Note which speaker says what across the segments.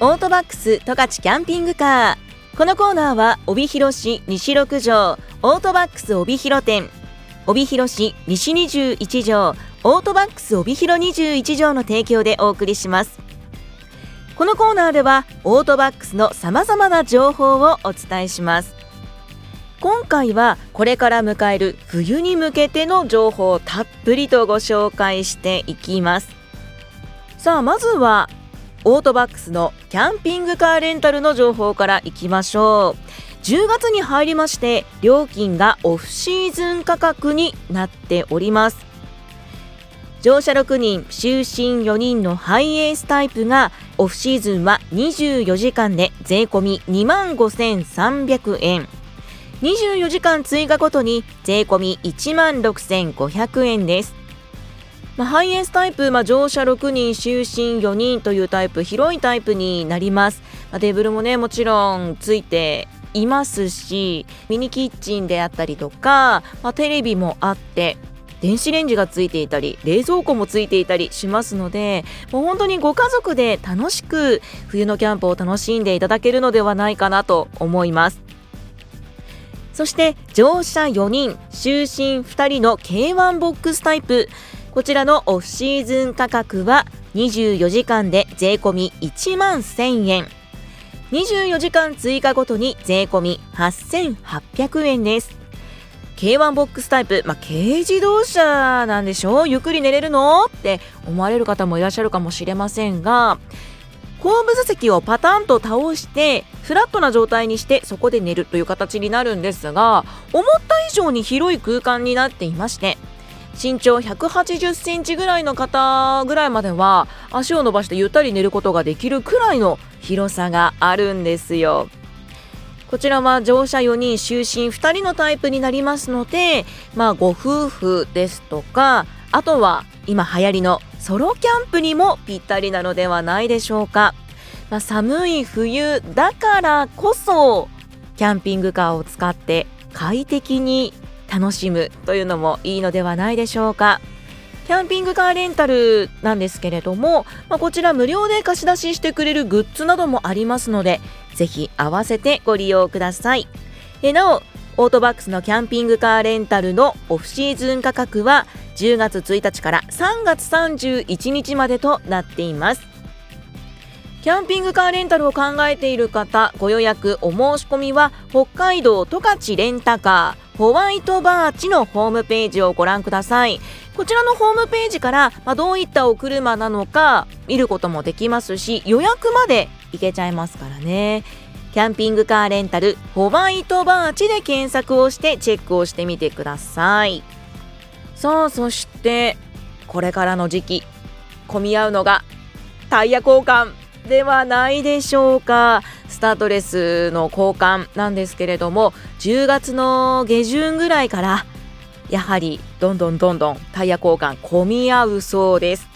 Speaker 1: オートバックス十勝キャンピングカー。このコーナーは帯広市西六条オートバックス帯広店。帯広市西21条オートバックス帯広21条の提供でお送りします。このコーナーではオートバックスのさまざまな情報をお伝えします。今回はこれから迎える冬に向けての情報をたっぷりとご紹介していきます。さあまずはオートバックスのキャンピングカーレンタルの情報からいきましょう。10月に入りまして料金がオフシーズン価格になっております。乗車6人就寝4人のハイエースタイプがオフシーズンは24時間で税込み2万5300円。24時間追加ごとに税込み1万6500円です。まあ、ハイエースタイプ、まあ、乗車6人、就寝4人というタイプ、広いタイプになります。まあ、テーブルもね、もちろんついていますし、ミニキッチンであったりとか、まあ、テレビもあって、電子レンジがついていたり冷蔵庫もついていたりしますのでもう本当にご家族で楽しく冬のキャンプを楽しんでいただけるのではないかなと思いますそして乗車4人就寝2人の K1 ボックスタイプこちらのオフシーズン価格は24時間で税込1万1000円。24時間追加ごとに税込8800円です。K1 ボックスタイプ、まあ、軽自動車なんでしょ？ゆっくり寝れるの？って思われる方もいらっしゃるかもしれませんが後部座席をパタンと倒してフラットな状態にしてそこで寝るという形になるんですが思った以上に広い空間になっていまして身長180センチぐらいの方ぐらいまでは足を伸ばしてゆったり寝ることができるくらいの広さがあるんですよ。こちらは乗車4人就寝2人のタイプになりますので、まあ、ご夫婦ですとかあとは今流行りのソロキャンプにもぴったりなのではないでしょうか、まあ、寒い冬だからこそキャンピングカーを使って快適に楽しむというのもいいのではないでしょうか。キャンピングカーレンタルなんですけれども、まあ、こちら無料で貸し出ししてくれるグッズなどもありますのでぜひ合わせてご利用ください。えなおオートバックスのキャンピングカーレンタルのオフシーズン価格は10月1日から3月31日までとなっています。キャンピングカーレンタルを考えている方ご予約お申し込みは北海道十勝レンタカー。ホワイトバーチのホームページをご覧ください。こちらのホームページから、まあ、どういったお車なのか見ることもできますし予約まで行けちゃいますからね。キャンピングカーレンタルホワイトバーチで検索をしてチェックをしてみてください。さあそしてこれからの時期混み合うのがタイヤ交換ではないでしょうか。スタートレスの交換なんですけれども10月の下旬ぐらいからやはりどんどんどんどんタイヤ交換混み合うそうです。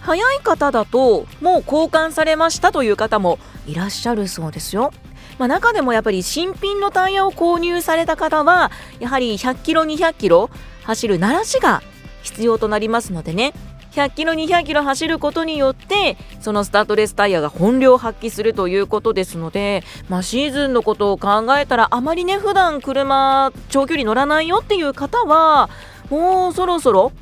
Speaker 1: 早い方だともう交換されましたという方もいらっしゃるそうですよ。まあ、中でもやっぱり新品のタイヤを購入された方はやはり100キロ200キロ走る慣らしが必要となりますのでね。100キロ200キロ走ることによってそのスタートレスタイヤが本領発揮するということですので、まあ、シーズンのことを考えたらあまりね普段車長距離乗らないよっていう方はもうそろそろ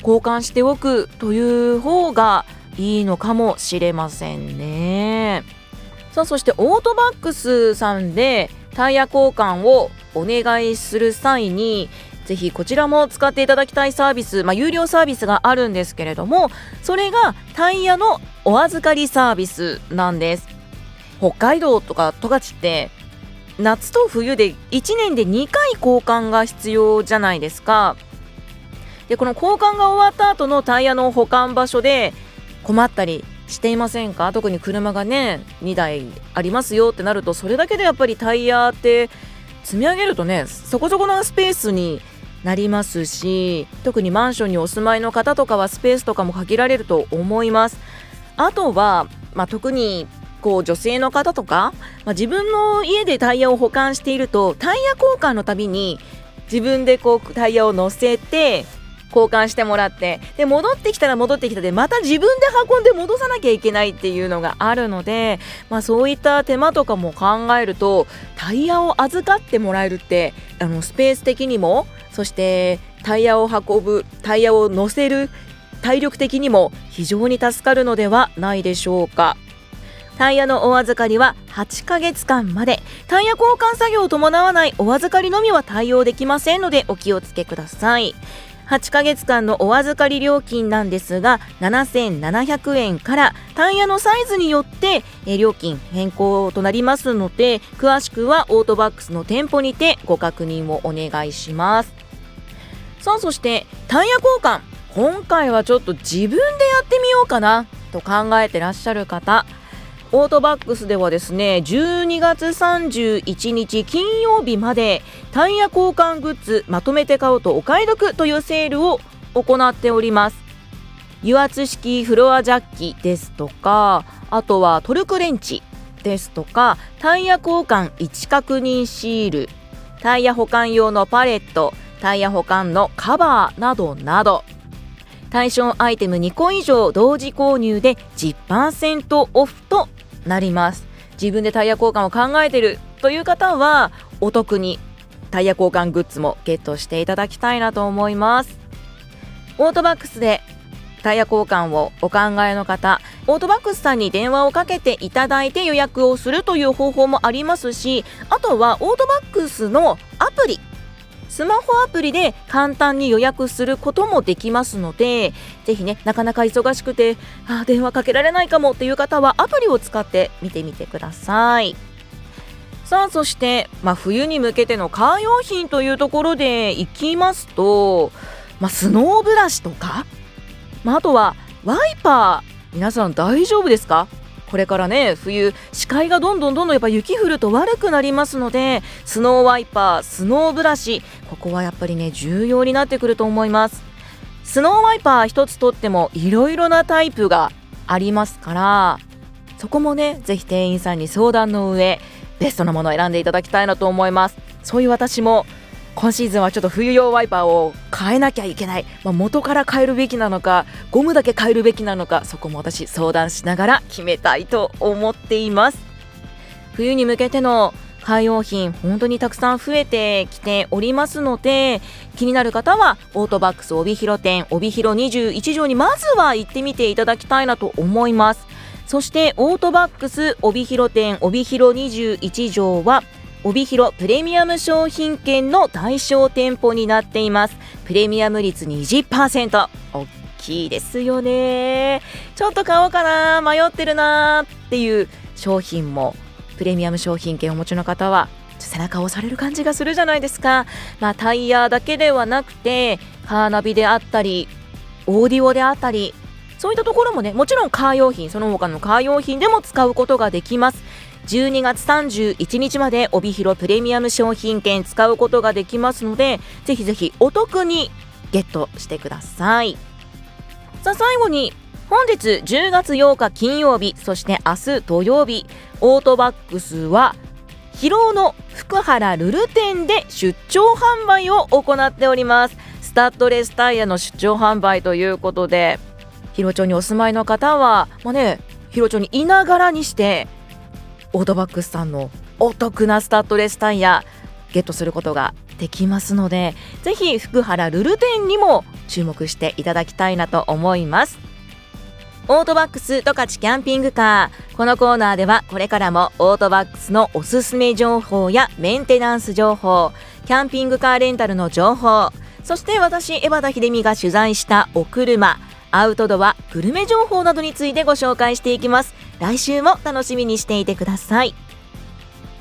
Speaker 1: 交換しておくという方がいいのかもしれませんね。さあそしてオートバックスさんでタイヤ交換をお願いする際にぜひこちらも使っていただきたいサービス、まあ、有料サービスがあるんですけれどもそれがタイヤのお預かりサービスなんです。北海道とか十勝って夏と冬で1年で2回交換が必要じゃないですか。でこの交換が終わった後のタイヤの保管場所で困ったりしていませんか？特に車がね2台ありますよってなるとそれだけでやっぱりタイヤって積み上げるとねそこそこのスペースになりますし特にマンションにお住まいの方とかはスペースとかも限られると思います。あとは、まあ、特にこう女性の方とか、まあ、自分の家でタイヤを保管しているとタイヤ交換のたびに自分でこうタイヤを乗せて交換してもらってで戻ってきたら戻ってきたでまた自分で運んで戻さなきゃいけないっていうのがあるので、まあ、そういった手間とかも考えるとタイヤを預かってもらえるってあのスペース的にもそしてタイヤを運ぶタイヤを乗せる体力的にも非常に助かるのではないでしょうか。タイヤのお預かりは8ヶ月間まで。タイヤ交換作業を伴わないお預かりのみは対応できませんのでお気をつけください。8ヶ月間のお預かり料金なんですが7700円からタイヤのサイズによって料金変更となりますので詳しくはオートバックスの店舗にてご確認をお願いします。さあそしてタイヤ交換。今回はちょっと自分でやってみようかなと考えてらっしゃる方。オートバックスではですね12月31日金曜日までタイヤ交換グッズまとめて買うとお買い得というセールを行っております。油圧式フロアジャッキですとかあとはトルクレンチですとかタイヤ交換位置確認シールタイヤ保管用のパレットタイヤ保管のカバーなどなど。対象アイテム2個以上同時購入で10%オフとなります。自分でタイヤ交換を考えているという方はお得にタイヤ交換グッズもゲットしていただきたいなと思います。オートバックスでタイヤ交換をお考えの方オートバックスさんに電話をかけていただいて予約をするという方法もありますしあとはオートバックスのアプリスマホアプリで簡単に予約することもできますのでぜひねなかなか忙しくてあ電話かけられないかもっていう方はアプリを使って見てみてください。さあそして、まあ、冬に向けてのカー用品というところでいきますと、まあ、スノーブラシとか、まあ、あとはワイパー。皆さん大丈夫ですか？これからね冬視界がどんどんどんどんやっぱ雪降ると悪くなりますのでスノーワイパースノーブラシここはやっぱりね重要になってくると思います。スノーワイパー一つとってもいろいろなタイプがありますからそこもねぜひ店員さんに相談の上ベストなものを選んでいただきたいなと思います。そういう私も今シーズンはちょっと冬用ワイパーを変えなきゃいけない、まあ、元から変えるべきなのかゴムだけ変えるべきなのかそこも私相談しながら決めたいと思っています。冬に向けてのカー用品本当にたくさん増えてきておりますので気になる方はオートバックス帯広店帯広21条にまずは行ってみていただきたいなと思います。そしてオートバックス帯広店帯広21条は帯広プレミアム商品券の対象店舗になっています。プレミアム率20%大きいですよね。ちょっと買おうかな迷ってるなっていう商品もプレミアム商品券をお持ちの方は背中を押される感じがするじゃないですか、まあ、タイヤだけではなくてカーナビであったりオーディオであったりそういったところもねもちろんカー用品その他のカー用品でも使うことができます。12月31日まで帯広プレミアム商品券使うことができますのでぜひぜひお得にゲットしてください。さあ最後に本日10月8日金曜日そして明日土曜日オートバックスは広尾の福原ルル店で出張販売を行っております。スタッドレスタイヤの出張販売ということで広尾町にお住まいの方はまあね広尾町にいながらにしてオートバックスさんのお得なスタッドレスタイヤゲットすることができますのでぜひ福原ルル店にも注目していただきたいなと思います。オートバックス十勝キャンピングカーこのコーナーではこれからもオートバックスのおすすめ情報やメンテナンス情報キャンピングカーレンタルの情報そして私江端秀美が取材したお車アウトドアグルメ情報などについてご紹介していきます。来週も楽しみにしていてください。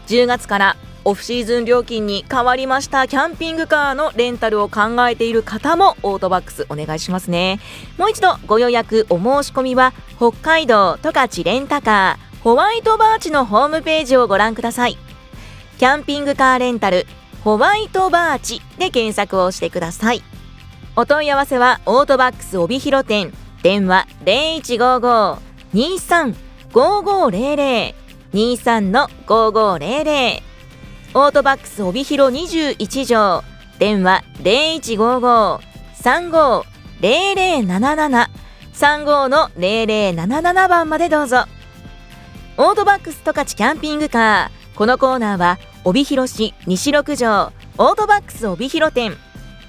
Speaker 1: 10月からオフシーズン料金に変わりましたキャンピングカーのレンタルを考えている方もオートバックスお願いしますね。もう一度ご予約お申し込みは北海道十勝レンタカーホワイトバーチのホームページをご覧ください。キャンピングカーレンタルホワイトバーチで検索をしてください。お問い合わせはオートバックス帯広店。電話0155-23-5500 23-5500オートバックス帯広21条。電話0155-35-0077 35の0077番までどうぞ。オートバックス十勝キャンピングカー。このコーナーは帯広市西六条。オートバックス帯広店。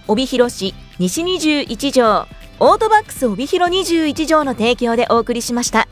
Speaker 1: 帯広市西21条オートバックス帯広21条の提供でお送りしました。